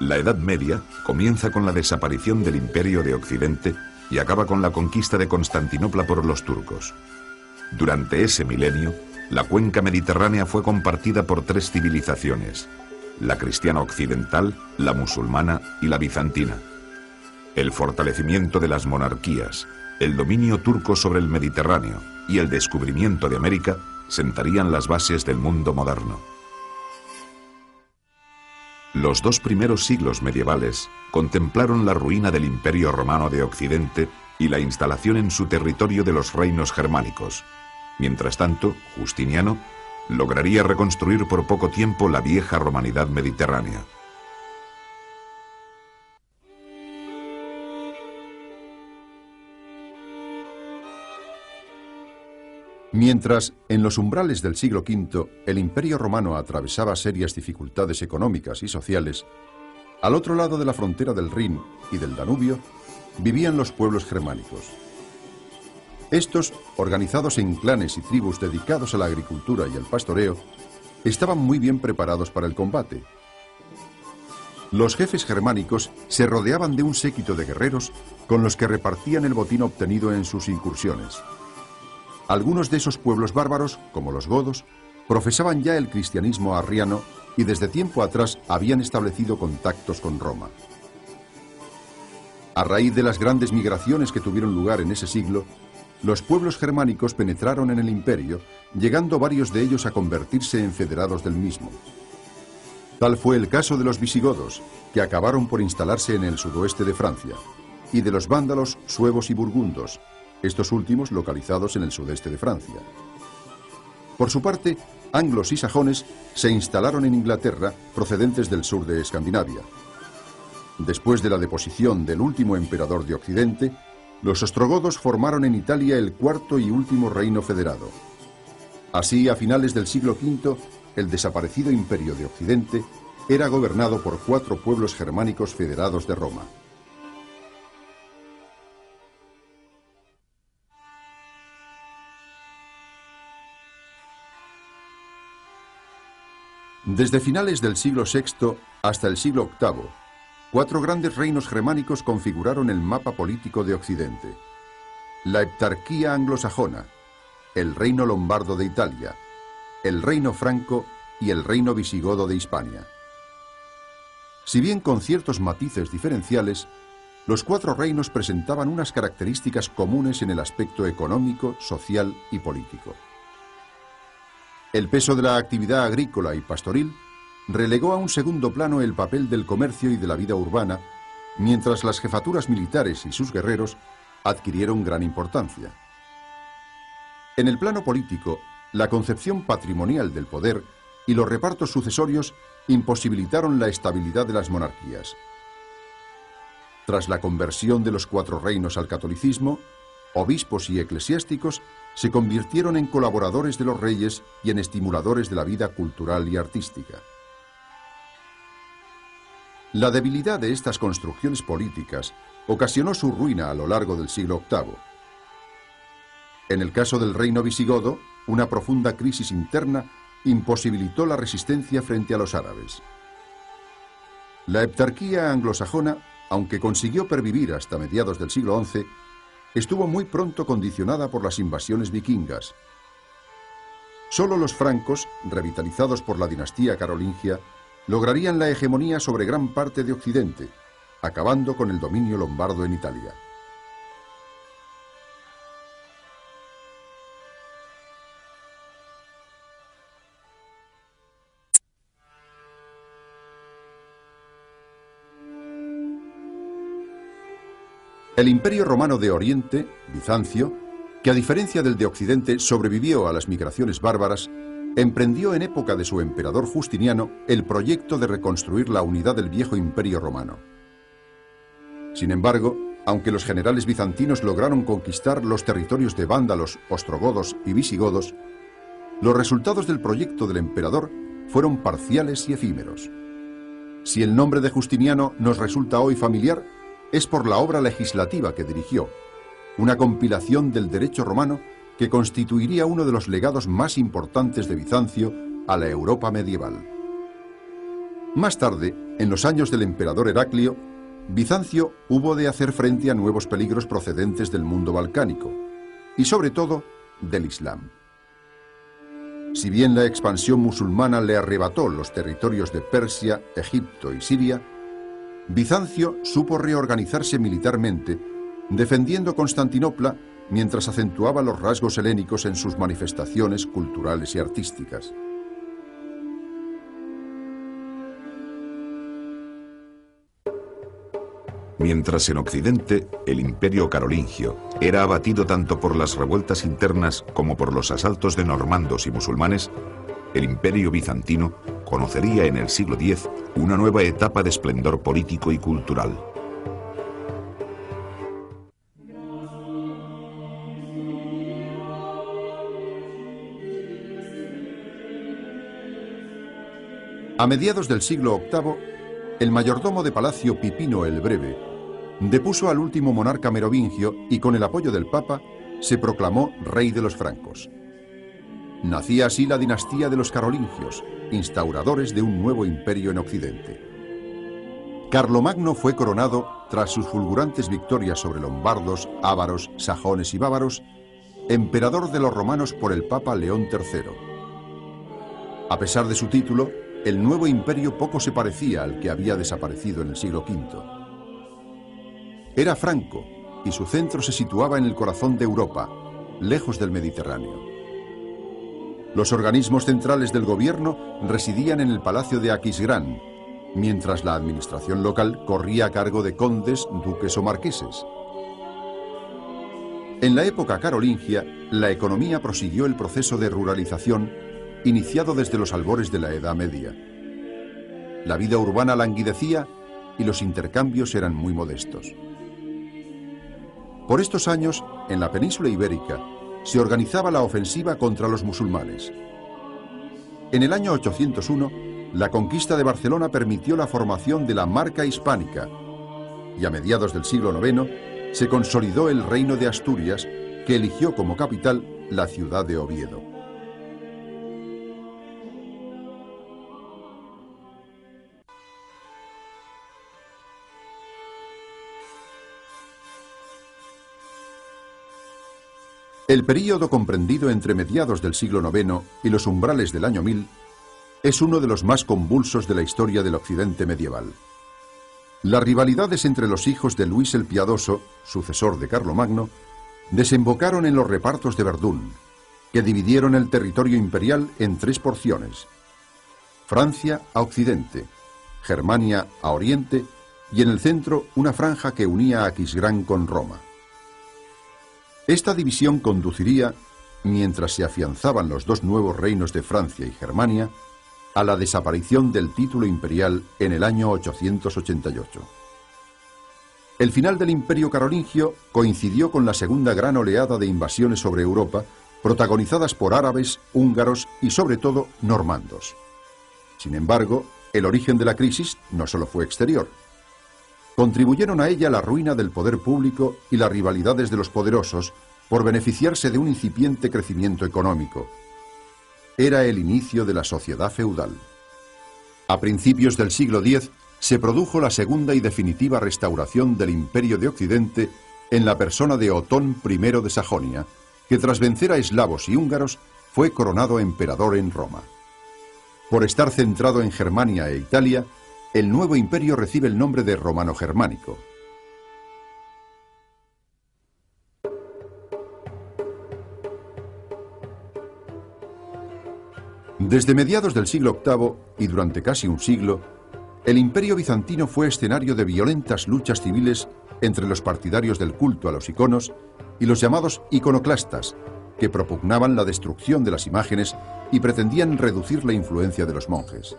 La Edad Media comienza con la desaparición del Imperio de Occidente y acaba con la conquista de Constantinopla por los turcos. Durante ese milenio, la cuenca mediterránea fue compartida por tres civilizaciones, la cristiana occidental, la musulmana y la bizantina. El fortalecimiento de las monarquías, el dominio turco sobre el Mediterráneo y el descubrimiento de América sentarían las bases del mundo moderno. Los dos primeros siglos medievales contemplaron la ruina del Imperio Romano de Occidente y la instalación en su territorio de los reinos germánicos. Mientras tanto, Justiniano lograría reconstruir por poco tiempo la vieja romanidad mediterránea. Mientras, en los umbrales del siglo V, el Imperio Romano atravesaba serias dificultades económicas y sociales, al otro lado de la frontera del Rin y del Danubio, vivían los pueblos germánicos. Estos, organizados en clanes y tribus dedicados a la agricultura y al pastoreo, estaban muy bien preparados para el combate. Los jefes germánicos se rodeaban de un séquito de guerreros con los que repartían el botín obtenido en sus incursiones. Algunos de esos pueblos bárbaros, como los godos, profesaban ya el cristianismo arriano y desde tiempo atrás habían establecido contactos con Roma. A raíz de las grandes migraciones que tuvieron lugar en ese siglo, los pueblos germánicos penetraron en el imperio, llegando varios de ellos a convertirse en federados del mismo. Tal fue el caso de los visigodos, que acabaron por instalarse en el sudoeste de Francia, y de los vándalos, suevos y burgundos, estos últimos localizados en el sudeste de Francia. Por su parte, anglos y sajones se instalaron en Inglaterra procedentes del sur de Escandinavia. Después de la deposición del último emperador de Occidente, los ostrogodos formaron en Italia el cuarto y último reino federado. Así, a finales del siglo V, el desaparecido imperio de Occidente era gobernado por cuatro pueblos germánicos federados de Roma. Desde finales del siglo VI hasta el siglo VIII, cuatro grandes reinos germánicos configuraron el mapa político de Occidente. La heptarquía anglosajona, el reino lombardo de Italia, el reino franco y el reino visigodo de Hispania. Si bien con ciertos matices diferenciales, los cuatro reinos presentaban unas características comunes en el aspecto económico, social y político. El peso de la actividad agrícola y pastoril relegó a un segundo plano el papel del comercio y de la vida urbana, mientras las jefaturas militares y sus guerreros adquirieron gran importancia. En el plano político, la concepción patrimonial del poder y los repartos sucesorios imposibilitaron la estabilidad de las monarquías. Tras la conversión de los cuatro reinos al catolicismo, obispos y eclesiásticos se convirtieron en colaboradores de los reyes y en estimuladores de la vida cultural y artística. La debilidad de estas construcciones políticas ocasionó su ruina a lo largo del siglo VIII. En el caso del reino visigodo, una profunda crisis interna imposibilitó la resistencia frente a los árabes. La heptarquía anglosajona, aunque consiguió pervivir hasta mediados del siglo XI, estuvo muy pronto condicionada por las invasiones vikingas. Solo los francos, revitalizados por la dinastía carolingia, lograrían la hegemonía sobre gran parte de Occidente, acabando con el dominio lombardo en Italia. El Imperio Romano de Oriente, Bizancio, que a diferencia del de Occidente sobrevivió a las migraciones bárbaras, emprendió en época de su emperador Justiniano el proyecto de reconstruir la unidad del viejo Imperio Romano. Sin embargo, aunque los generales bizantinos lograron conquistar los territorios de vándalos, ostrogodos y visigodos, los resultados del proyecto del emperador fueron parciales y efímeros. Si el nombre de Justiniano nos resulta hoy familiar, es por la obra legislativa que dirigió, una compilación del derecho romano que constituiría uno de los legados más importantes de Bizancio a la Europa medieval. Más tarde, en los años del emperador Heraclio, Bizancio hubo de hacer frente a nuevos peligros procedentes del mundo balcánico y sobre todo del Islam. Si bien la expansión musulmana le arrebató los territorios de Persia, Egipto y Siria, Bizancio supo reorganizarse militarmente, defendiendo Constantinopla mientras acentuaba los rasgos helénicos en sus manifestaciones culturales y artísticas. Mientras en Occidente el imperio carolingio era abatido tanto por las revueltas internas como por los asaltos de normandos y musulmanes, el imperio bizantino conocería en el siglo X una nueva etapa de esplendor político y cultural. A mediados del siglo VIII, el mayordomo de palacio Pipino el Breve depuso al último monarca merovingio y con el apoyo del Papa se proclamó rey de los francos. Nacía así la dinastía de los carolingios, instauradores de un nuevo imperio en Occidente. Carlomagno fue coronado tras sus fulgurantes victorias sobre lombardos, ávaros, sajones y bávaros, emperador de los romanos por el Papa León III. A pesar de su título, el nuevo imperio poco se parecía al que había desaparecido en el siglo V. Era franco y su centro se situaba en el corazón de Europa, lejos del Mediterráneo. Los organismos centrales del gobierno residían en el Palacio de Aquisgrán, mientras la administración local corría a cargo de condes, duques o marqueses. En la época carolingia, la economía prosiguió el proceso de ruralización iniciado desde los albores de la Edad Media. La vida urbana languidecía y los intercambios eran muy modestos. Por estos años, en la península ibérica, se organizaba la ofensiva contra los musulmanes. En el año 801, la conquista de Barcelona permitió la formación de la Marca Hispánica y a mediados del siglo IX se consolidó el reino de Asturias, que eligió como capital la ciudad de Oviedo. El período comprendido entre mediados del siglo IX y los umbrales del año 1000 es uno de los más convulsos de la historia del occidente medieval. Las rivalidades entre los hijos de Luis el Piadoso, sucesor de Carlomagno, desembocaron en los repartos de Verdún, que dividieron el territorio imperial en tres porciones. Francia a occidente, Germania a oriente y en el centro una franja que unía a Aquisgrán con Roma. Esta división conduciría, mientras se afianzaban los dos nuevos reinos de Francia y Germania, a la desaparición del título imperial en el año 888. El final del imperio carolingio coincidió con la segunda gran oleada de invasiones sobre Europa, protagonizadas por árabes, húngaros y sobre todo normandos. Sin embargo, el origen de la crisis no solo fue exterior, Contribuyeron a ella la ruina del poder público y las rivalidades de los poderosos por beneficiarse de un incipiente crecimiento económico. Era el inicio de la sociedad feudal. A principios del siglo X se produjo la segunda y definitiva restauración del Imperio de Occidente en la persona de Otón I de Sajonia, que tras vencer a eslavos y húngaros fue coronado emperador en Roma. Por estar centrado en Germania e Italia, el nuevo imperio recibe el nombre de romano-germánico. Desde mediados del siglo VIII y durante casi un siglo, el imperio bizantino fue escenario de violentas luchas civiles entre los partidarios del culto a los iconos y los llamados iconoclastas, que propugnaban la destrucción de las imágenes y pretendían reducir la influencia de los monjes.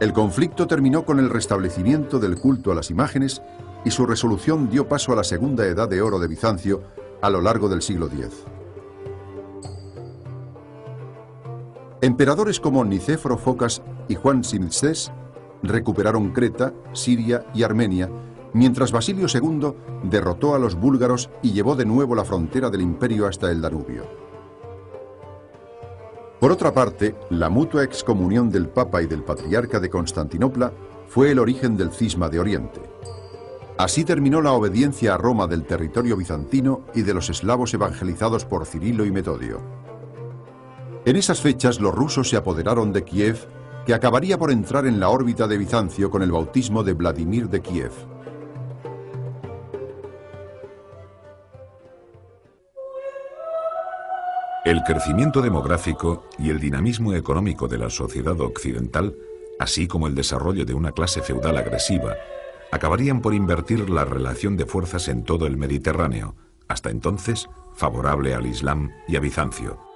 El conflicto terminó con el restablecimiento del culto a las imágenes y su resolución dio paso a la segunda edad de oro de Bizancio a lo largo del siglo X. Emperadores como Nicéforo Focas y Juan Simsés recuperaron Creta, Siria y Armenia, mientras Basilio II derrotó a los búlgaros y llevó de nuevo la frontera del imperio hasta el Danubio. Por otra parte, la mutua excomunión del Papa y del Patriarca de Constantinopla fue el origen del cisma de Oriente. Así terminó la obediencia a Roma del territorio bizantino y de los eslavos evangelizados por Cirilo y Metodio. En esas fechas los rusos se apoderaron de Kiev, que acabaría por entrar en la órbita de Bizancio con el bautismo de Vladimir de Kiev. El crecimiento demográfico y el dinamismo económico de la sociedad occidental, así como el desarrollo de una clase feudal agresiva, acabarían por invertir la relación de fuerzas en todo el Mediterráneo, hasta entonces favorable al Islam y a Bizancio.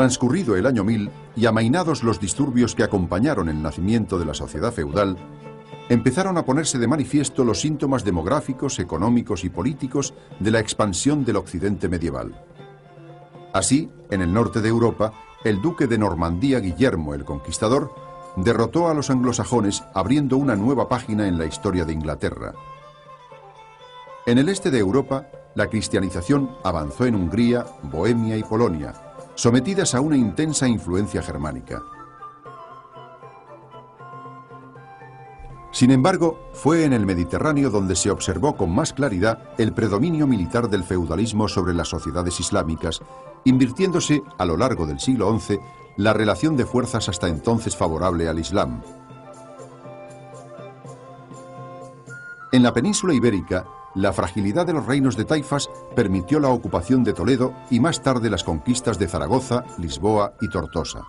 Transcurrido el año 1000 y amainados los disturbios que acompañaron el nacimiento de la sociedad feudal, empezaron a ponerse de manifiesto los síntomas demográficos, económicos y políticos de la expansión del occidente medieval. Así, en el norte de Europa, el duque de Normandía Guillermo el Conquistador derrotó a los anglosajones abriendo una nueva página en la historia de Inglaterra. En el este de Europa, la cristianización avanzó en Hungría, Bohemia y Polonia, sometidas a una intensa influencia germánica. Sin embargo, fue en el Mediterráneo donde se observó con más claridad el predominio militar del feudalismo sobre las sociedades islámicas, invirtiéndose a lo largo del siglo XI la relación de fuerzas hasta entonces favorable al Islam. En la península ibérica, la fragilidad de los reinos de Taifas permitió la ocupación de Toledo y más tarde las conquistas de Zaragoza, Lisboa y Tortosa.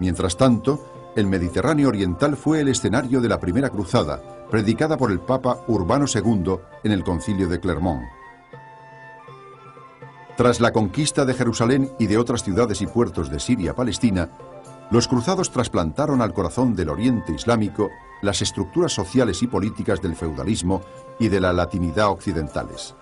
Mientras tanto, el Mediterráneo oriental fue el escenario de la primera cruzada, predicada por el Papa Urbano II en el concilio de Clermont. Tras la conquista de Jerusalén y de otras ciudades y puertos de Siria-Palestina, los cruzados trasplantaron al corazón del Oriente Islámico las estructuras sociales y políticas del feudalismo y de la latinidad occidentales.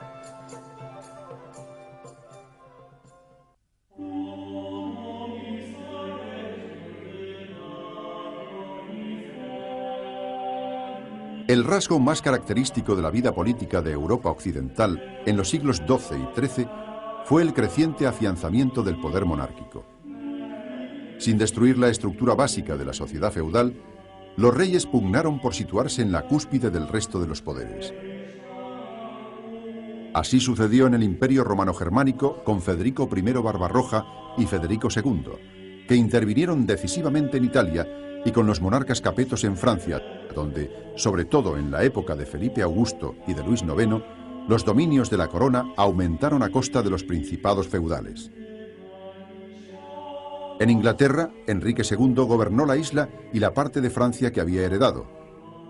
El rasgo más característico de la vida política de Europa occidental en los siglos XII y XIII fue el creciente afianzamiento del poder monárquico. Sin destruir la estructura básica de la sociedad feudal, los reyes pugnaron por situarse en la cúspide del resto de los poderes. Así sucedió en el Imperio Romano-Germánico con Federico I Barbarroja y Federico II, que intervinieron decisivamente en Italia y con los monarcas capetos en Francia, donde, sobre todo en la época de Felipe Augusto y de Luis IX, los dominios de la corona aumentaron a costa de los principados feudales. En Inglaterra, Enrique II gobernó la isla y la parte de Francia que había heredado,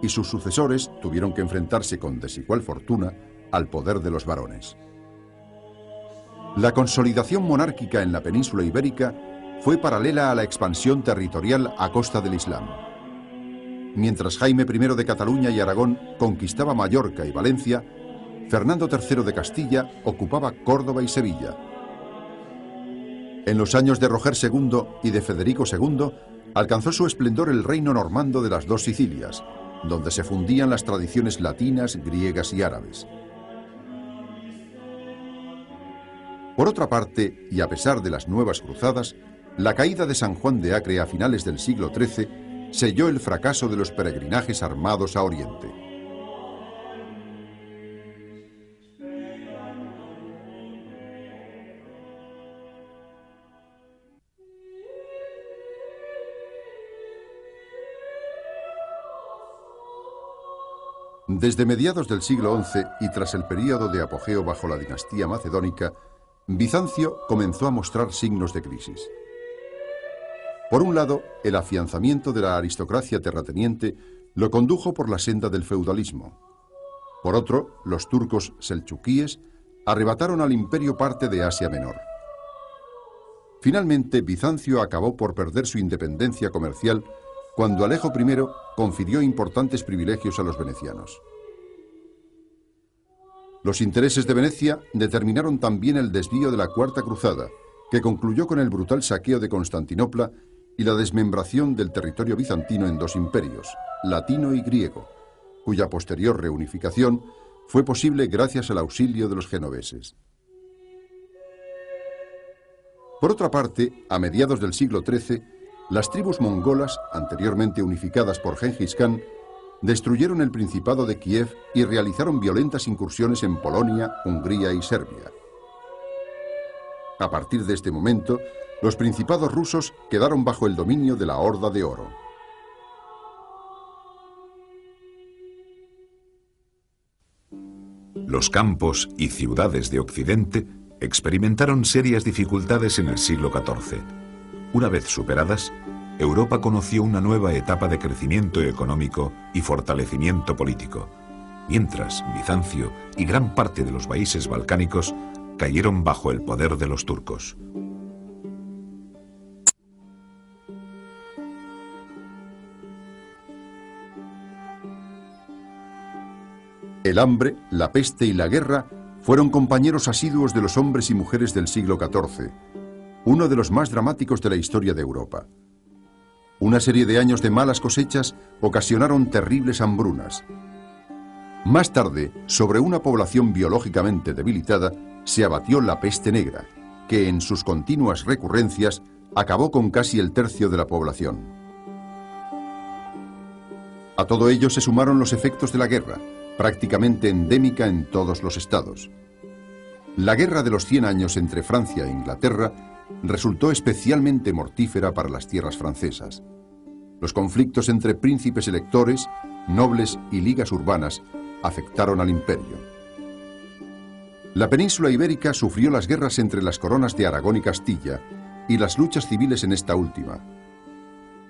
y sus sucesores tuvieron que enfrentarse con desigual fortuna al poder de los varones. La consolidación monárquica en la península ibérica fue paralela a la expansión territorial a costa del Islam. Mientras Jaime I de Cataluña y Aragón conquistaba Mallorca y Valencia, Fernando III de Castilla ocupaba Córdoba y Sevilla, en los años de Roger II y de Federico II, alcanzó su esplendor el reino normando de las dos Sicilias, donde se fundían las tradiciones latinas, griegas y árabes. Por otra parte, y a pesar de las nuevas cruzadas, la caída de San Juan de Acre a finales del siglo XIII selló el fracaso de los peregrinajes armados a Oriente. Desde mediados del siglo XI y tras el período de apogeo bajo la dinastía macedónica, Bizancio comenzó a mostrar signos de crisis. Por un lado, el afianzamiento de la aristocracia terrateniente lo condujo por la senda del feudalismo. Por otro, los turcos selchuquíes arrebataron al imperio parte de Asia Menor. Finalmente, Bizancio acabó por perder su independencia comercial cuando Alejo I confirió importantes privilegios a los venecianos. Los intereses de Venecia determinaron también el desvío de la Cuarta Cruzada, que concluyó con el brutal saqueo de Constantinopla y la desmembración del territorio bizantino en dos imperios, latino y griego, cuya posterior reunificación fue posible gracias al auxilio de los genoveses. Por otra parte, a mediados del siglo XIII, las tribus mongolas, anteriormente unificadas por Genghis Khan, destruyeron el Principado de Kiev y realizaron violentas incursiones en Polonia, Hungría y Serbia. A partir de este momento, los principados rusos quedaron bajo el dominio de la Horda de Oro. Los campos y ciudades de Occidente experimentaron serias dificultades en el siglo XIV. Una vez superadas, Europa conoció una nueva etapa de crecimiento económico y fortalecimiento político, mientras Bizancio y gran parte de los países balcánicos cayeron bajo el poder de los turcos. El hambre, la peste y la guerra fueron compañeros asiduos de los hombres y mujeres del siglo XIV, uno de los más dramáticos de la historia de Europa. Una serie de años de malas cosechas ocasionaron terribles hambrunas. Más tarde, sobre una población biológicamente debilitada, se abatió la peste negra, que en sus continuas recurrencias acabó con casi el tercio de la población. A todo ello se sumaron los efectos de la guerra, prácticamente endémica en todos los estados. La guerra de los 100 años entre Francia e Inglaterra resultó especialmente mortífera para las tierras francesas. Los conflictos entre príncipes electores, nobles y ligas urbanas afectaron al imperio. La península ibérica sufrió las guerras entre las coronas de Aragón y Castilla y las luchas civiles en esta última.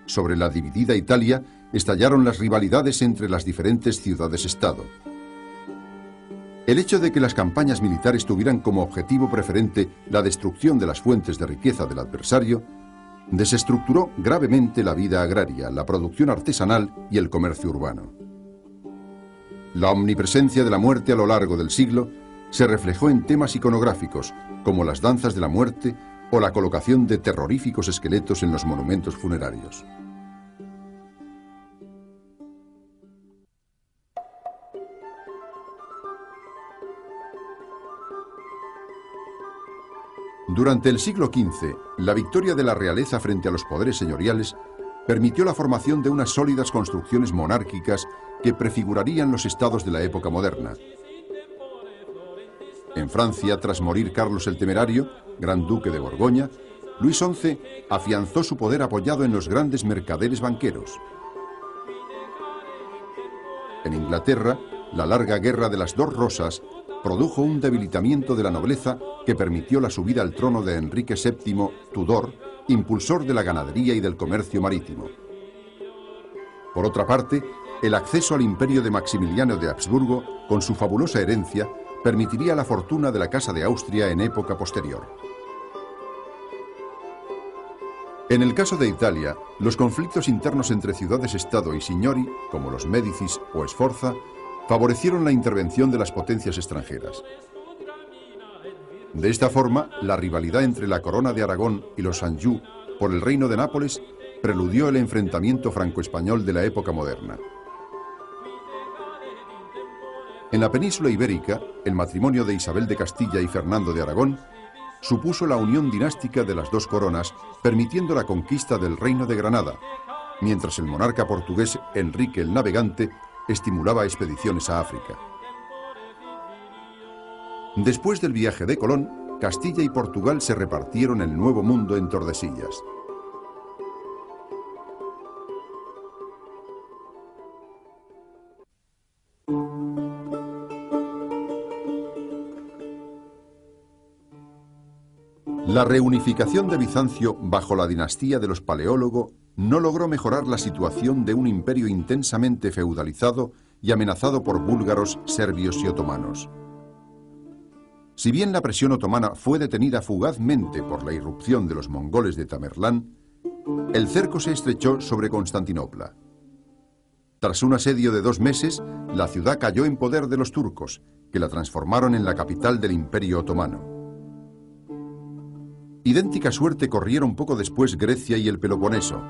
Sobre la dividida Italia estallaron las rivalidades entre las diferentes ciudades-estado. El hecho de que las campañas militares tuvieran como objetivo preferente la destrucción de las fuentes de riqueza del adversario desestructuró gravemente la vida agraria, la producción artesanal y el comercio urbano. La omnipresencia de la muerte a lo largo del siglo se reflejó en temas iconográficos, como las danzas de la muerte o la colocación de terroríficos esqueletos en los monumentos funerarios. Durante el siglo XV, la victoria de la realeza frente a los poderes señoriales permitió la formación de unas sólidas construcciones monárquicas que prefigurarían los estados de la época moderna. En Francia, tras morir Carlos el Temerario, gran duque de Borgoña, Luis XI afianzó su poder apoyado en los grandes mercaderes banqueros. En Inglaterra, la larga guerra de las dos rosas produjo un debilitamiento de la nobleza que permitió la subida al trono de Enrique VII Tudor, impulsor de la ganadería y del comercio marítimo. Por otra parte, el acceso al imperio de Maximiliano de Habsburgo, con su fabulosa herencia, permitiría la fortuna de la Casa de Austria en época posterior. En el caso de Italia, los conflictos internos entre ciudades-estado y signori, como los Médicis o Sforza, favorecieron la intervención de las potencias extranjeras. De esta forma, la rivalidad entre la corona de Aragón y los Anjou por el reino de Nápoles preludió el enfrentamiento franco-español de la época moderna. En la península ibérica, el matrimonio de Isabel de Castilla y Fernando de Aragón supuso la unión dinástica de las dos coronas, permitiendo la conquista del reino de Granada, mientras el monarca portugués Enrique el Navegante estimulaba expediciones a África. Después del viaje de Colón, Castilla y Portugal se repartieron el Nuevo Mundo en Tordesillas. La reunificación de Bizancio bajo la dinastía de los Paleólogo no logró mejorar la situación de un imperio intensamente feudalizado y amenazado por búlgaros, serbios y otomanos. Si bien la presión otomana fue detenida fugazmente por la irrupción de los mongoles de Tamerlán, el cerco se estrechó sobre Constantinopla. Tras un asedio de dos meses, la ciudad cayó en poder de los turcos, que la transformaron en la capital del imperio otomano. Idéntica suerte corrieron poco después Grecia y el Peloponeso.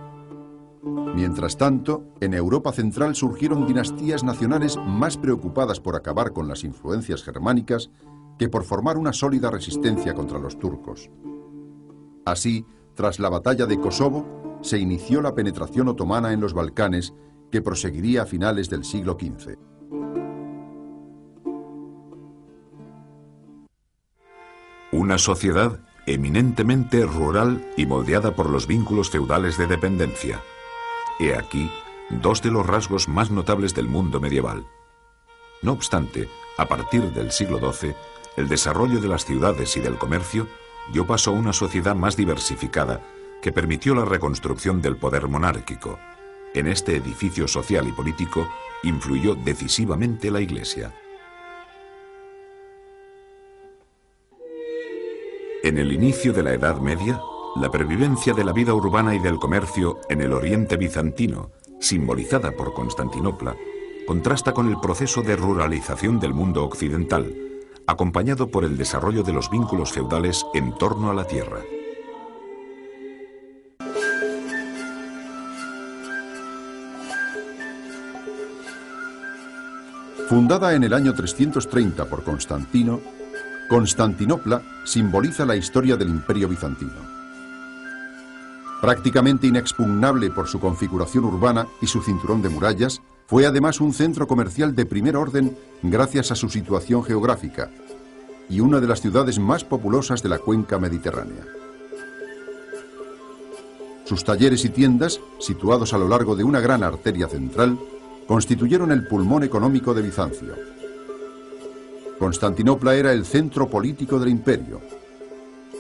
Mientras tanto, en Europa Central surgieron dinastías nacionales más preocupadas por acabar con las influencias germánicas que por formar una sólida resistencia contra los turcos. Así, tras la batalla de Kosovo, se inició la penetración otomana en los Balcanes, que proseguiría a finales del siglo XV. Una sociedad eminentemente rural y moldeada por los vínculos feudales de dependencia. He aquí dos de los rasgos más notables del mundo medieval. No obstante, a partir del siglo XII, el desarrollo de las ciudades y del comercio dio paso a una sociedad más diversificada que permitió la reconstrucción del poder monárquico. En este edificio social y político influyó decisivamente la Iglesia. En el inicio de la Edad Media, la pervivencia de la vida urbana y del comercio en el oriente bizantino, simbolizada por Constantinopla, contrasta con el proceso de ruralización del mundo occidental, acompañado por el desarrollo de los vínculos feudales en torno a la tierra. Fundada en el año 330 por Constantino, Constantinopla simboliza la historia del imperio bizantino. Prácticamente inexpugnable por su configuración urbana y su cinturón de murallas, fue además un centro comercial de primer orden gracias a su situación geográfica y una de las ciudades más populosas de la cuenca mediterránea. Sus talleres y tiendas, situados a lo largo de una gran arteria central, constituyeron el pulmón económico de Bizancio. Constantinopla era el centro político del imperio.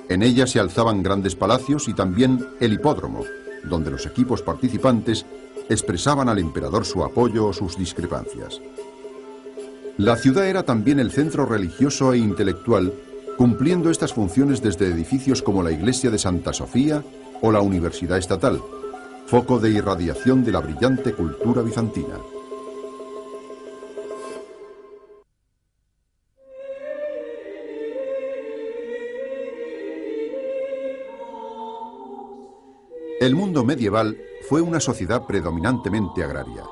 En ella se alzaban grandes palacios y también el hipódromo, donde los equipos participantes expresaban al emperador su apoyo o sus discrepancias. La ciudad era también el centro religioso e intelectual, cumpliendo estas funciones desde edificios como la iglesia de Santa Sofía o la Universidad Estatal, foco de irradiación de la brillante cultura bizantina. El mundo medieval fue una sociedad predominantemente agraria.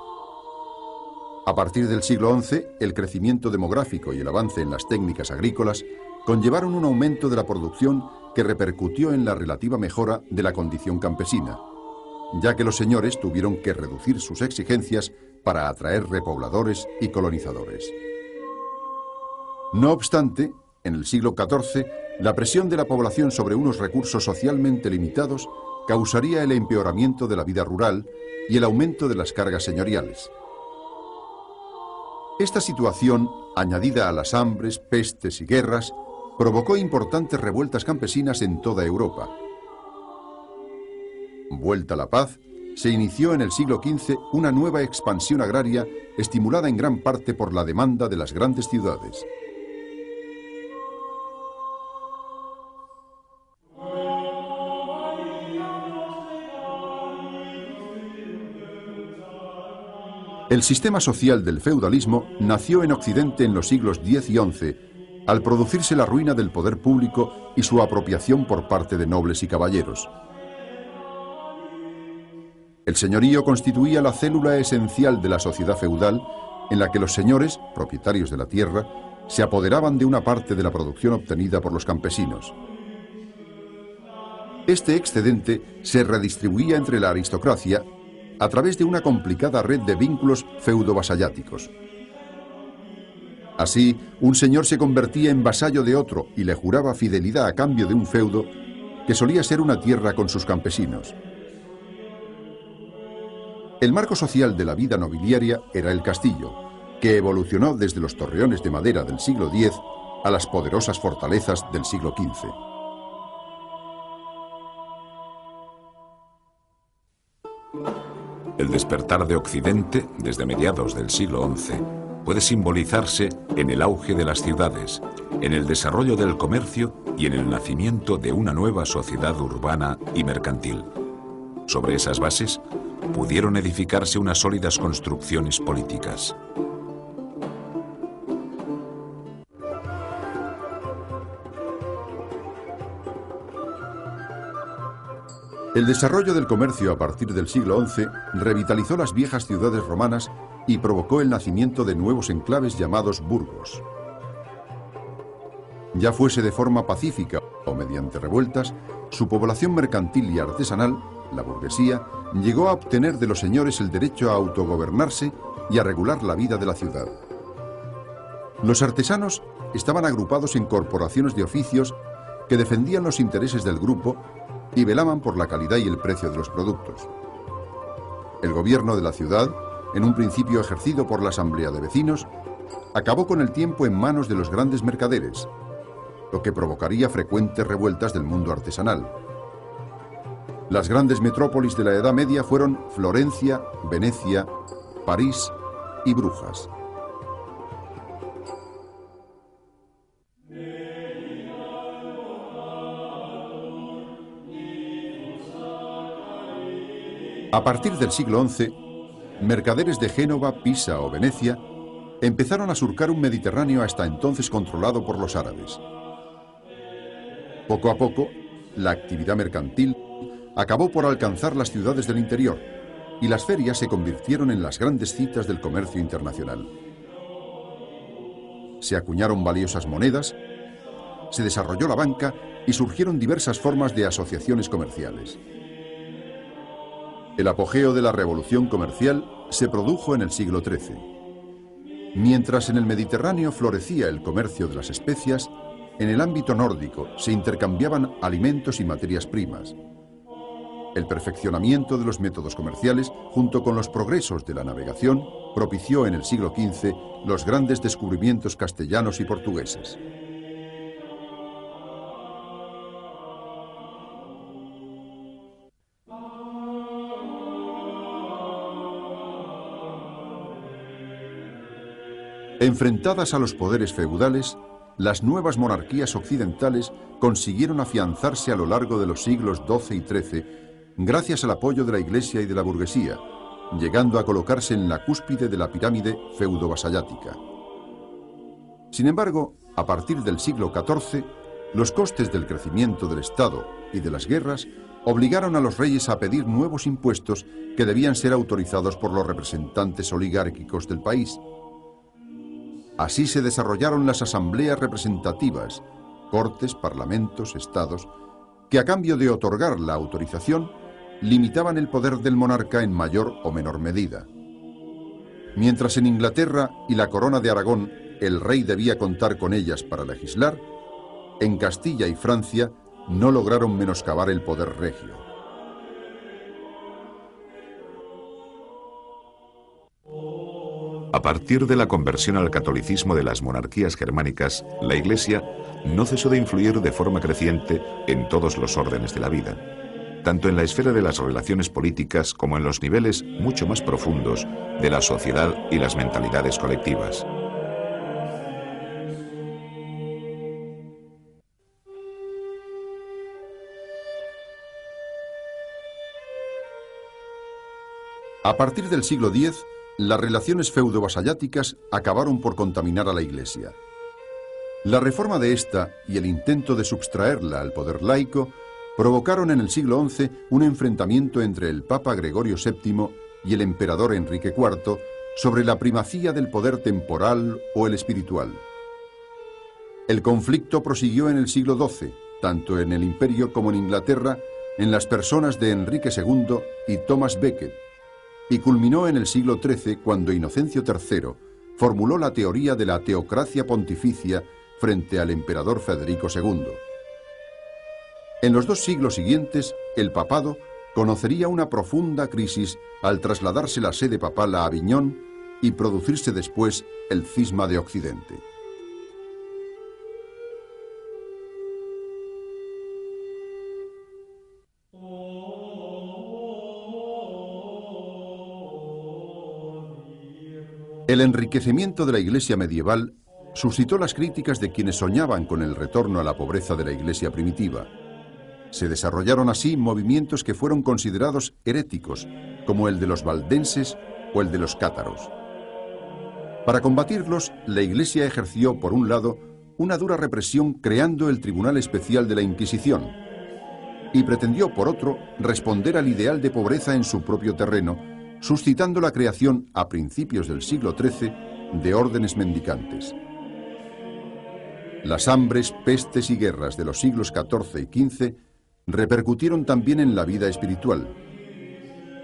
A partir del siglo XI, el crecimiento demográfico y el avance en las técnicas agrícolas conllevaron un aumento de la producción que repercutió en la relativa mejora de la condición campesina, ya que los señores tuvieron que reducir sus exigencias para atraer repobladores y colonizadores. No obstante, en el siglo XIV, la presión de la población sobre unos recursos socialmente limitados causaría el empeoramiento de la vida rural y el aumento de las cargas señoriales. Esta situación, añadida a las hambres, pestes y guerras, provocó importantes revueltas campesinas en toda Europa. Vuelta a la paz, se inició en el siglo XV una nueva expansión agraria estimulada en gran parte por la demanda de las grandes ciudades. El sistema social del feudalismo nació en Occidente en los siglos X y XI, al producirse la ruina del poder público y su apropiación por parte de nobles y caballeros. El señorío constituía la célula esencial de la sociedad feudal en la que los señores, propietarios de la tierra, se apoderaban de una parte de la producción obtenida por los campesinos. Este excedente se redistribuía entre la aristocracia a través de una complicada red de vínculos feudo-vasalláticos. Así, un señor se convertía en vasallo de otro y le juraba fidelidad a cambio de un feudo que solía ser una tierra con sus campesinos. El marco social de la vida nobiliaria era el castillo, que evolucionó desde los torreones de madera del siglo X a las poderosas fortalezas del siglo XV. El despertar de Occidente, desde mediados del siglo XI, puede simbolizarse en el auge de las ciudades, en el desarrollo del comercio y en el nacimiento de una nueva sociedad urbana y mercantil. Sobre esas bases, pudieron edificarse unas sólidas construcciones políticas. El desarrollo del comercio a partir del siglo XI revitalizó las viejas ciudades romanas y provocó el nacimiento de nuevos enclaves llamados burgos. Ya fuese de forma pacífica o mediante revueltas, su población mercantil y artesanal, la burguesía, llegó a obtener de los señores el derecho a autogobernarse y a regular la vida de la ciudad. Los artesanos estaban agrupados en corporaciones de oficios que defendían los intereses del grupo y velaban por la calidad y el precio de los productos. El gobierno de la ciudad, en un principio ejercido por la Asamblea de Vecinos, acabó con el tiempo en manos de los grandes mercaderes, lo que provocaría frecuentes revueltas del mundo artesanal. Las grandes metrópolis de la Edad Media fueron Florencia, Venecia, París y Brujas. A partir del siglo XI, mercaderes de Génova, Pisa o Venecia empezaron a surcar un Mediterráneo hasta entonces controlado por los árabes. Poco a poco, la actividad mercantil acabó por alcanzar las ciudades del interior y las ferias se convirtieron en las grandes citas del comercio internacional. Se acuñaron valiosas monedas, se desarrolló la banca y surgieron diversas formas de asociaciones comerciales. El apogeo de la revolución comercial se produjo en el siglo XIII. Mientras en el Mediterráneo florecía el comercio de las especias, en el ámbito nórdico se intercambiaban alimentos y materias primas. El perfeccionamiento de los métodos comerciales, junto con los progresos de la navegación, propició en el siglo XV los grandes descubrimientos castellanos y portugueses. Enfrentadas a los poderes feudales, las nuevas monarquías occidentales consiguieron afianzarse a lo largo de los siglos XII y XIII gracias al apoyo de la Iglesia y de la burguesía, llegando a colocarse en la cúspide de la pirámide feudo-vasallática. Sin embargo, a partir del siglo XIV, los costes del crecimiento del Estado y de las guerras obligaron a los reyes a pedir nuevos impuestos que debían ser autorizados por los representantes oligárquicos del país, Así se desarrollaron las asambleas representativas, cortes, parlamentos, estados, que a cambio de otorgar la autorización, limitaban el poder del monarca en mayor o menor medida. Mientras en Inglaterra y la corona de Aragón el rey debía contar con ellas para legislar, en Castilla y Francia no lograron menoscabar el poder regio. A partir de la conversión al catolicismo de las monarquías germánicas, la Iglesia no cesó de influir de forma creciente en todos los órdenes de la vida, tanto en la esfera de las relaciones políticas como en los niveles mucho más profundos de la sociedad y las mentalidades colectivas. A partir del siglo X, las relaciones feudo-vasalláticas acabaron por contaminar a la Iglesia. La reforma de esta y el intento de subtraerla al poder laico provocaron en el siglo XI un enfrentamiento entre el Papa Gregorio VII y el emperador Enrique IV sobre la primacía del poder temporal o el espiritual. El conflicto prosiguió en el siglo XII, tanto en el imperio como en Inglaterra, en las personas de Enrique II y Thomas Becket, y culminó en el siglo XIII cuando Inocencio III formuló la teoría de la teocracia pontificia frente al emperador Federico II. En los dos siglos siguientes, el papado conocería una profunda crisis al trasladarse la sede papal a Aviñón y producirse después el cisma de Occidente. El enriquecimiento de la Iglesia medieval suscitó las críticas de quienes soñaban con el retorno a la pobreza de la Iglesia primitiva. Se desarrollaron así movimientos que fueron considerados heréticos, como el de los valdenses o el de los cátaros. Para combatirlos, la Iglesia ejerció, por un lado, una dura represión creando el Tribunal Especial de la Inquisición, y pretendió, por otro, responder al ideal de pobreza en su propio terreno, suscitando la creación, a principios del siglo XIII, de órdenes mendicantes. Las hambres, pestes y guerras de los siglos XIV y XV repercutieron también en la vida espiritual.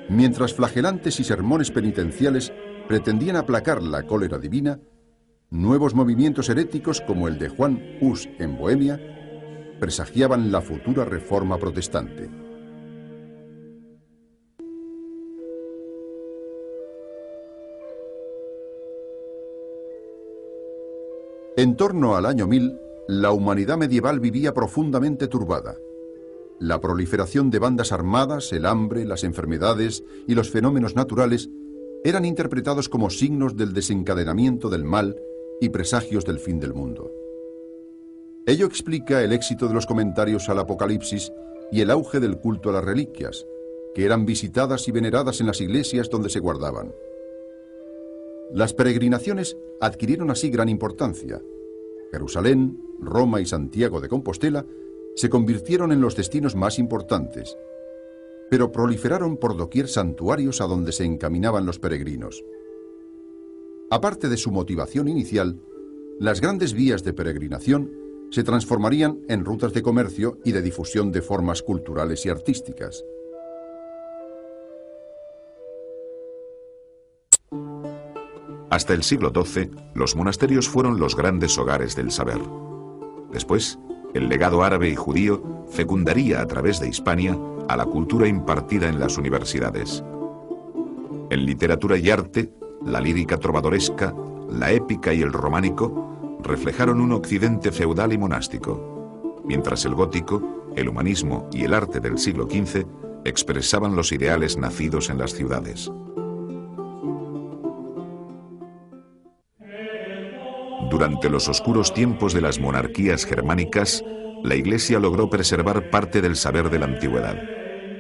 Mientras flagelantes y sermones penitenciales pretendían aplacar la cólera divina, nuevos movimientos heréticos como el de Juan Hus en Bohemia presagiaban la futura reforma protestante. En torno al año 1000, la humanidad medieval vivía profundamente turbada. La proliferación de bandas armadas, el hambre, las enfermedades y los fenómenos naturales eran interpretados como signos del desencadenamiento del mal y presagios del fin del mundo. Ello explica el éxito de los comentarios al Apocalipsis y el auge del culto a las reliquias, que eran visitadas y veneradas en las iglesias donde se guardaban. Las peregrinaciones adquirieron así gran importancia. Jerusalén, Roma y Santiago de Compostela se convirtieron en los destinos más importantes, pero proliferaron por doquier santuarios a donde se encaminaban los peregrinos. Aparte de su motivación inicial, las grandes vías de peregrinación se transformarían en rutas de comercio y de difusión de formas culturales y artísticas. Hasta el siglo XII, los monasterios fueron los grandes hogares del saber. Después, el legado árabe y judío fecundaría a través de Hispania a la cultura impartida en las universidades. En literatura y arte, la lírica trovadoresca, la épica y el románico reflejaron un occidente feudal y monástico, mientras el gótico, el humanismo y el arte del siglo XV expresaban los ideales nacidos en las ciudades. Durante los oscuros tiempos de las monarquías germánicas, la Iglesia logró preservar parte del saber de la antigüedad.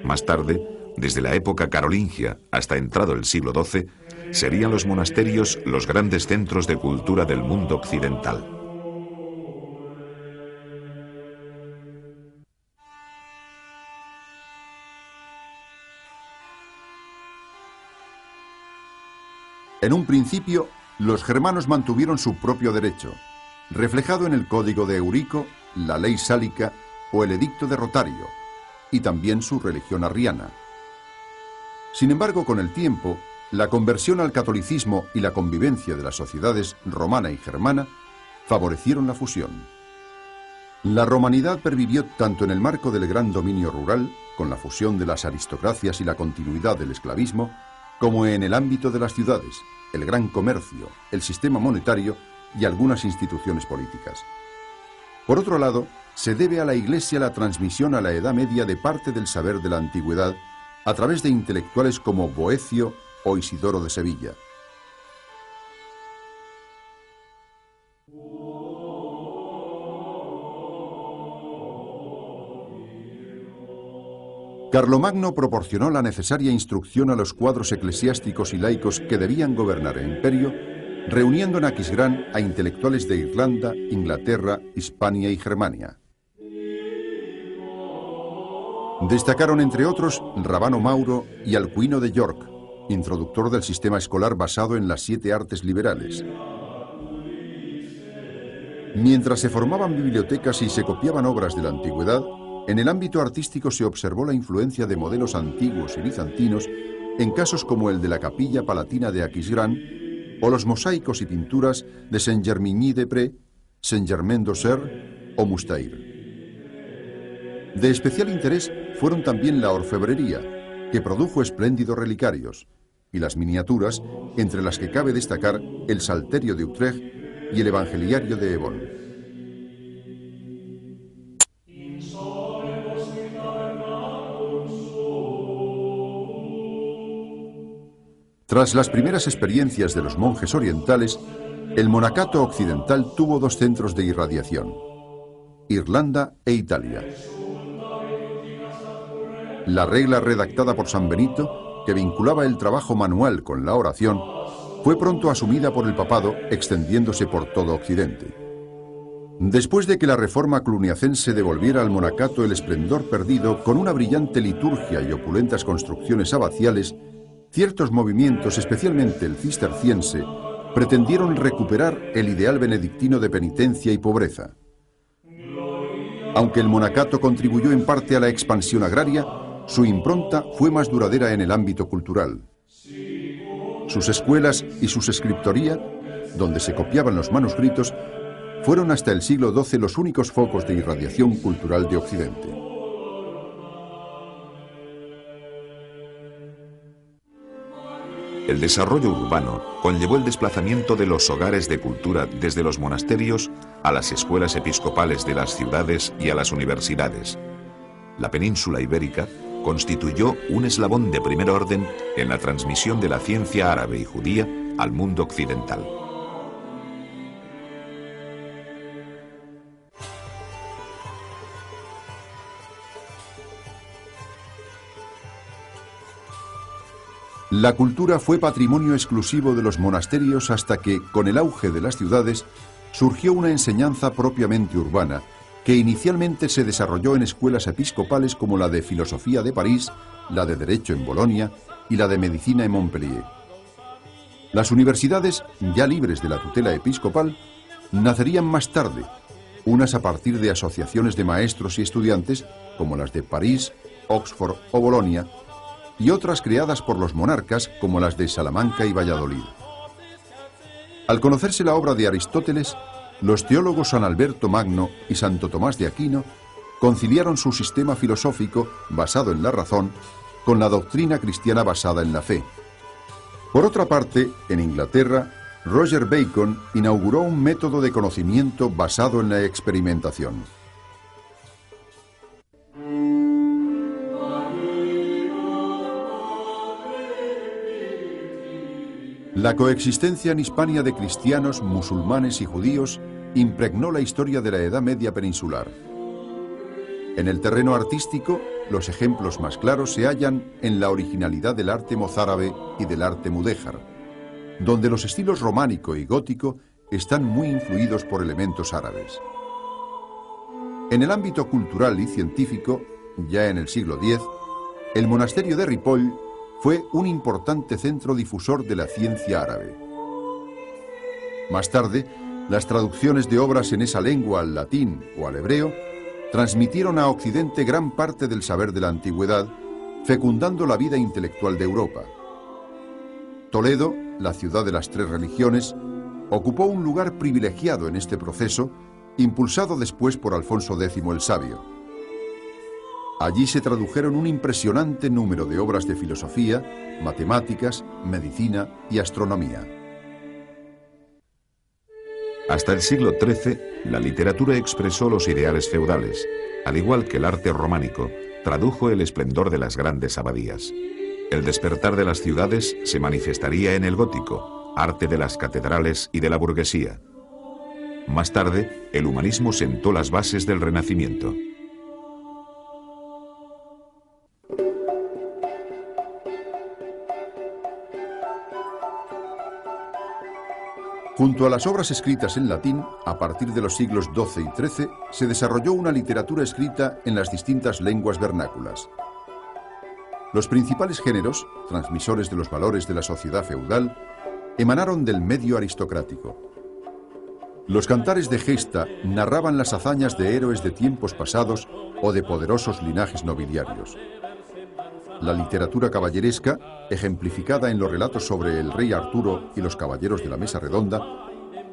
Más tarde, desde la época carolingia hasta entrado el siglo XII, serían los monasterios los grandes centros de cultura del mundo occidental. En un principio, los germanos mantuvieron su propio derecho, reflejado en el Código de Eurico, la Ley Sálica o el Edicto de Rotario, y también su religión arriana. Sin embargo, con el tiempo, la conversión al catolicismo y la convivencia de las sociedades romana y germana favorecieron la fusión. La romanidad pervivió tanto en el marco del gran dominio rural, con la fusión de las aristocracias y la continuidad del esclavismo, como en el ámbito de las ciudades, el gran comercio, el sistema monetario y algunas instituciones políticas. Por otro lado, se debe a la Iglesia la transmisión a la Edad Media de parte del saber de la antigüedad a través de intelectuales como Boecio o Isidoro de Sevilla. Carlomagno proporcionó la necesaria instrucción a los cuadros eclesiásticos y laicos que debían gobernar el imperio, reuniendo en Aquisgrán a intelectuales de Irlanda, Inglaterra, Hispania y Germania. Destacaron entre otros Rabano Mauro y Alcuino de York, introductor del sistema escolar basado en las siete artes liberales. Mientras se formaban bibliotecas y se copiaban obras de la antigüedad, en el ámbito artístico se observó la influencia de modelos antiguos y bizantinos en casos como el de la capilla palatina de Aquisgrán o los mosaicos y pinturas de Saint-Germigny-des-Prés, Saint-Germain-d'Auxerre o Moustair. De especial interés fueron también la orfebrería, que produjo espléndidos relicarios, y las miniaturas, entre las que cabe destacar el Salterio de Utrecht y el Evangeliario de Evon. Tras las primeras experiencias de los monjes orientales, el monacato occidental tuvo dos centros de irradiación, Irlanda e Italia. La regla redactada por San Benito, que vinculaba el trabajo manual con la oración, fue pronto asumida por el papado, extendiéndose por todo Occidente. Después de que la reforma cluniacense devolviera al monacato el esplendor perdido con una brillante liturgia y opulentas construcciones abaciales, ciertos movimientos, especialmente el cisterciense, pretendieron recuperar el ideal benedictino de penitencia y pobreza. Aunque el monacato contribuyó en parte a la expansión agraria, su impronta fue más duradera en el ámbito cultural. Sus escuelas y sus escritoría, donde se copiaban los manuscritos, fueron hasta el siglo XII los únicos focos de irradiación cultural de Occidente. El desarrollo urbano conllevó el desplazamiento de los hogares de cultura desde los monasterios a las escuelas episcopales de las ciudades y a las universidades. La península ibérica constituyó un eslabón de primer orden en la transmisión de la ciencia árabe y judía al mundo occidental. La cultura fue patrimonio exclusivo de los monasterios hasta que, con el auge de las ciudades, surgió una enseñanza propiamente urbana, que inicialmente se desarrolló en escuelas episcopales como la de Filosofía de París, la de Derecho en Bolonia y la de Medicina en Montpellier. Las universidades, ya libres de la tutela episcopal, nacerían más tarde, unas a partir de asociaciones de maestros y estudiantes como las de París, Oxford o Bolonia, y otras creadas por los monarcas como las de Salamanca y Valladolid. Al conocerse la obra de Aristóteles, los teólogos San Alberto Magno y Santo Tomás de Aquino conciliaron su sistema filosófico basado en la razón con la doctrina cristiana basada en la fe. Por otra parte, en Inglaterra, Roger Bacon inauguró un método de conocimiento basado en la experimentación. La coexistencia en Hispania de cristianos, musulmanes y judíos impregnó la historia de la Edad Media peninsular. En el terreno artístico, los ejemplos más claros se hallan en la originalidad del arte mozárabe y del arte mudéjar, donde los estilos románico y gótico están muy influidos por elementos árabes. En el ámbito cultural y científico, ya en el siglo X, el monasterio de Ripoll fue un importante centro difusor de la ciencia árabe. Más tarde, las traducciones de obras en esa lengua al latín o al hebreo transmitieron a Occidente gran parte del saber de la antigüedad, fecundando la vida intelectual de Europa. Toledo, la ciudad de las tres religiones, ocupó un lugar privilegiado en este proceso, impulsado después por Alfonso X el Sabio. Allí se tradujeron un impresionante número de obras de filosofía, matemáticas, medicina y astronomía. Hasta el siglo XIII, la literatura expresó los ideales feudales, al igual que el arte románico, tradujo el esplendor de las grandes abadías. El despertar de las ciudades se manifestaría en el gótico, arte de las catedrales y de la burguesía. Más tarde, el humanismo sentó las bases del Renacimiento. Junto a las obras escritas en latín, a partir de los siglos XII y XIII, se desarrolló una literatura escrita en las distintas lenguas vernáculas. Los principales géneros, transmisores de los valores de la sociedad feudal, emanaron del medio aristocrático. Los cantares de gesta narraban las hazañas de héroes de tiempos pasados o de poderosos linajes nobiliarios. La literatura caballeresca, ejemplificada en los relatos sobre el rey Arturo y los caballeros de la Mesa Redonda,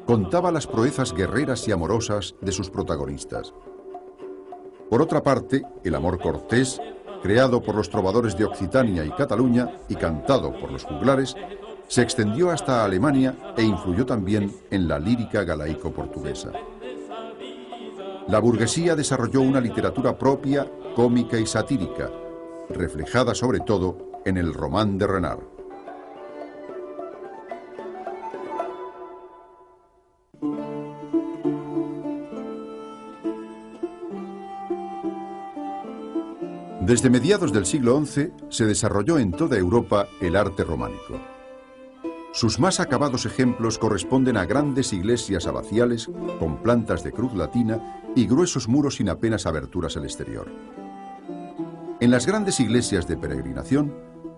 contaba las proezas guerreras y amorosas de sus protagonistas. Por otra parte, el amor cortés, creado por los trovadores de Occitania y Cataluña y cantado por los juglares, se extendió hasta Alemania e influyó también en la lírica galaico-portuguesa. La burguesía desarrolló una literatura propia, cómica y satírica, reflejada sobre todo en el Román de Renard. Desde mediados del siglo XI se desarrolló en toda Europa el arte románico. Sus más acabados ejemplos corresponden a grandes iglesias abaciales con plantas de cruz latina y gruesos muros sin apenas aberturas al exterior. En las grandes iglesias de peregrinación,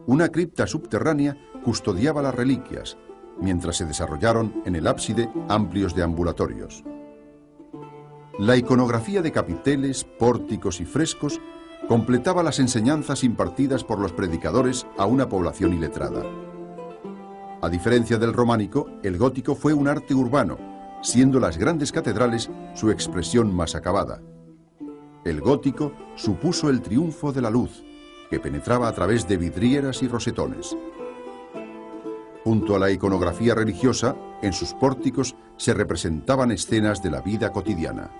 una cripta subterránea custodiaba las reliquias, mientras se desarrollaron en el ábside amplios deambulatorios. La iconografía de capiteles, pórticos y frescos completaba las enseñanzas impartidas por los predicadores a una población iletrada. A diferencia del románico, el gótico fue un arte urbano, siendo las grandes catedrales su expresión más acabada. El gótico supuso el triunfo de la luz, que penetraba a través de vidrieras y rosetones. Junto a la iconografía religiosa, en sus pórticos se representaban escenas de la vida cotidiana.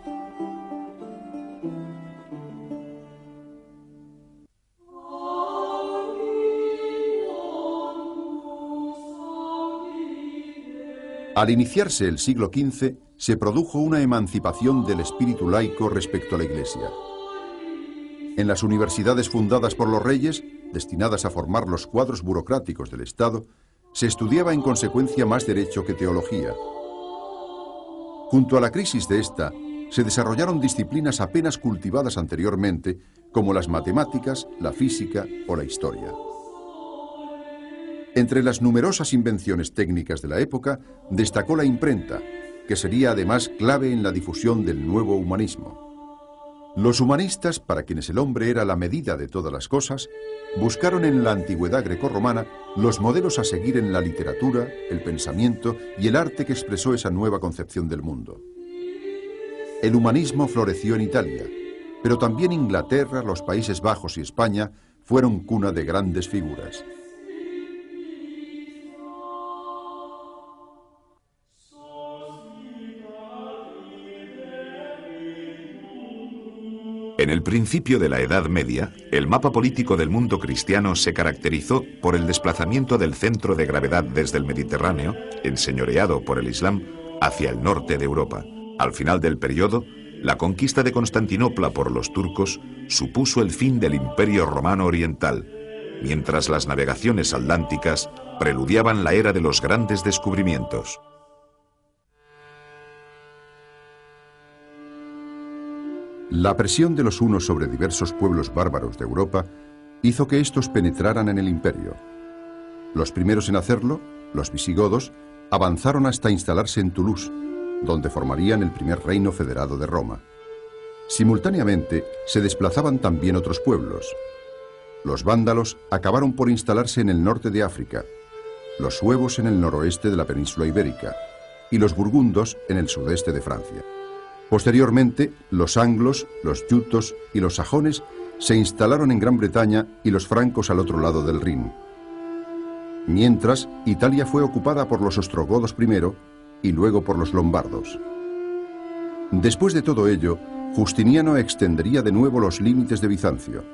Al iniciarse el siglo XV, se produjo una emancipación del espíritu laico respecto a la Iglesia. En las universidades fundadas por los reyes, destinadas a formar los cuadros burocráticos del Estado, se estudiaba en consecuencia más derecho que teología. Junto a la crisis de esta, se desarrollaron disciplinas apenas cultivadas anteriormente, como las matemáticas, la física o la historia. Entre las numerosas invenciones técnicas de la época, destacó la imprenta, que sería además clave en la difusión del nuevo humanismo. Los humanistas, para quienes el hombre era la medida de todas las cosas, buscaron en la antigüedad grecorromana los modelos a seguir en la literatura, el pensamiento y el arte que expresó esa nueva concepción del mundo. El humanismo floreció en Italia, pero también Inglaterra, los Países Bajos y España fueron cuna de grandes figuras. En el principio de la Edad Media, el mapa político del mundo cristiano se caracterizó por el desplazamiento del centro de gravedad desde el Mediterráneo, enseñoreado por el Islam, hacia el norte de Europa. Al final del periodo, la conquista de Constantinopla por los turcos supuso el fin del Imperio Romano Oriental, mientras las navegaciones atlánticas preludiaban la era de los grandes descubrimientos. La presión de los unos sobre diversos pueblos bárbaros de Europa hizo que estos penetraran en el imperio. Los primeros en hacerlo, los visigodos, avanzaron hasta instalarse en Toulouse, donde formarían el primer reino federado de Roma. Simultáneamente se desplazaban también otros pueblos. Los vándalos acabaron por instalarse en el norte de África, los suevos en el noroeste de la península ibérica y los burgundos en el sudeste de Francia. Posteriormente, los anglos, los yutos y los sajones se instalaron en Gran Bretaña y los francos al otro lado del Rin. Mientras, Italia fue ocupada por los ostrogodos primero y luego por los lombardos. Después de todo ello, Justiniano extendería de nuevo los límites de Bizancio.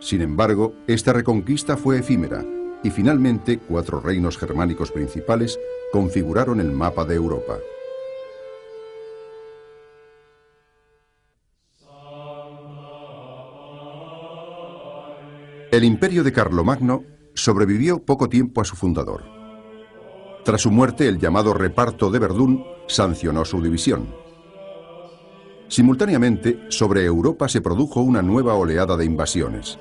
Sin embargo, esta reconquista fue efímera y finalmente cuatro reinos germánicos principales configuraron el mapa de Europa. El imperio de Carlomagno sobrevivió poco tiempo a su fundador. Tras su muerte, el llamado reparto de Verdún sancionó su división. Simultáneamente, sobre Europa se produjo una nueva oleada de invasiones.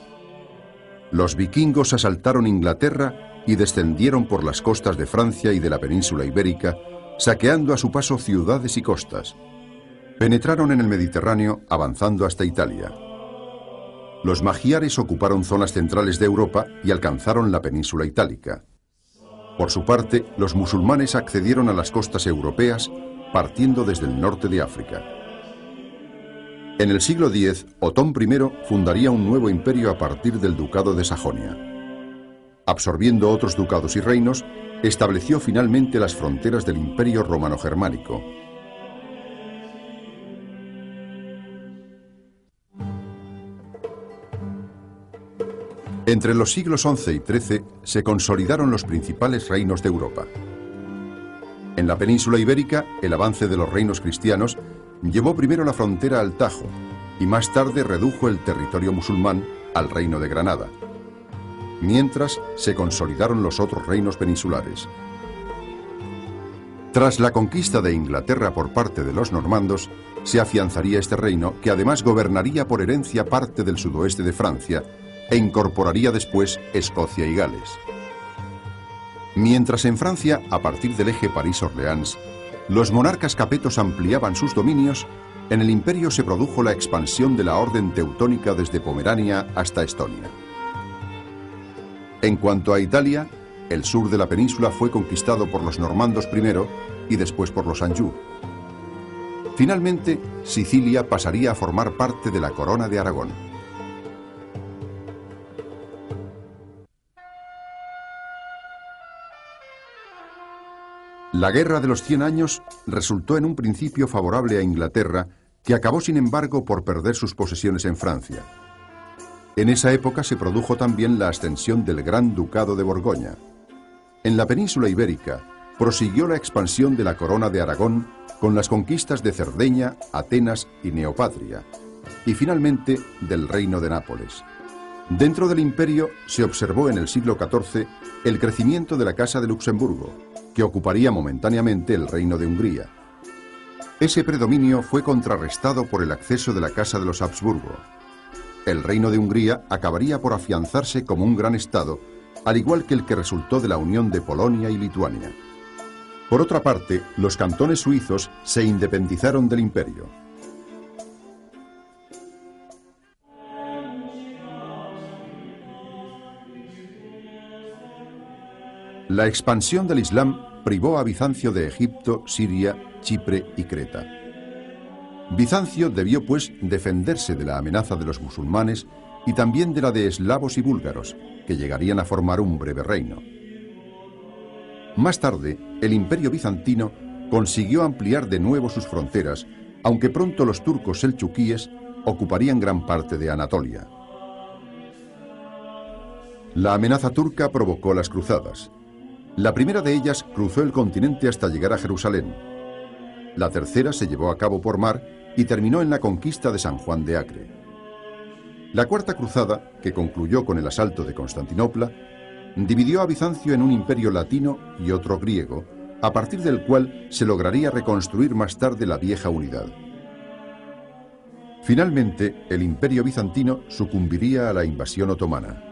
Los vikingos asaltaron Inglaterra y descendieron por las costas de Francia y de la península ibérica, saqueando a su paso ciudades y costas. Penetraron en el Mediterráneo avanzando hasta Italia. Los magiares ocuparon zonas centrales de Europa y alcanzaron la península itálica. Por su parte, los musulmanes accedieron a las costas europeas partiendo desde el norte de África. En el siglo X, Otón I fundaría un nuevo imperio a partir del Ducado de Sajonia. Absorbiendo otros ducados y reinos, estableció finalmente las fronteras del Imperio Romano-Germánico, Entre los siglos XI y XIII se consolidaron los principales reinos de Europa. En la península ibérica, el avance de los reinos cristianos llevó primero la frontera al Tajo y más tarde redujo el territorio musulmán al reino de Granada. Mientras se consolidaron los otros reinos peninsulares. Tras la conquista de Inglaterra por parte de los normandos, se afianzaría este reino que además gobernaría por herencia parte del sudoeste de Francia e incorporaría después Escocia y Gales. Mientras en Francia, a partir del eje París-Orleans, los monarcas capetos ampliaban sus dominios, en el imperio se produjo la expansión de la orden teutónica desde Pomerania hasta Estonia. En cuanto a Italia, el sur de la península fue conquistado por los normandos primero y después por los Anjou. Finalmente, Sicilia pasaría a formar parte de la corona de Aragón. La Guerra de los Cien Años resultó en un principio favorable a Inglaterra, que acabó sin embargo por perder sus posesiones en Francia. En esa época se produjo también la ascensión del Gran Ducado de Borgoña. En la península ibérica prosiguió la expansión de la corona de Aragón con las conquistas de Cerdeña, Atenas y Neopatria, y finalmente del reino de Nápoles. Dentro del imperio se observó en el siglo XIV el crecimiento de la Casa de Luxemburgo, que ocuparía momentáneamente el reino de Hungría. Ese predominio fue contrarrestado por el acceso de la Casa de los Habsburgo. El reino de Hungría acabaría por afianzarse como un gran estado al igual que el que resultó de la unión de Polonia y Lituania. Por otra parte, los cantones suizos se independizaron del imperio. La expansión del Islam privó a Bizancio de Egipto, Siria, Chipre y Creta. Bizancio debió, pues, defenderse de la amenaza de los musulmanes y también de la de eslavos y búlgaros, que llegarían a formar un breve reino. Más tarde, el imperio bizantino consiguió ampliar de nuevo sus fronteras, aunque pronto los turcos selchuquíes ocuparían gran parte de Anatolia. La amenaza turca provocó las cruzadas. La primera de ellas cruzó el continente hasta llegar a Jerusalén. La tercera se llevó a cabo por mar y terminó en la conquista de San Juan de Acre. La Cuarta Cruzada, que concluyó con el asalto de Constantinopla, dividió a Bizancio en un imperio latino y otro griego, a partir del cual se lograría reconstruir más tarde la vieja unidad. Finalmente, el imperio bizantino sucumbiría a la invasión otomana.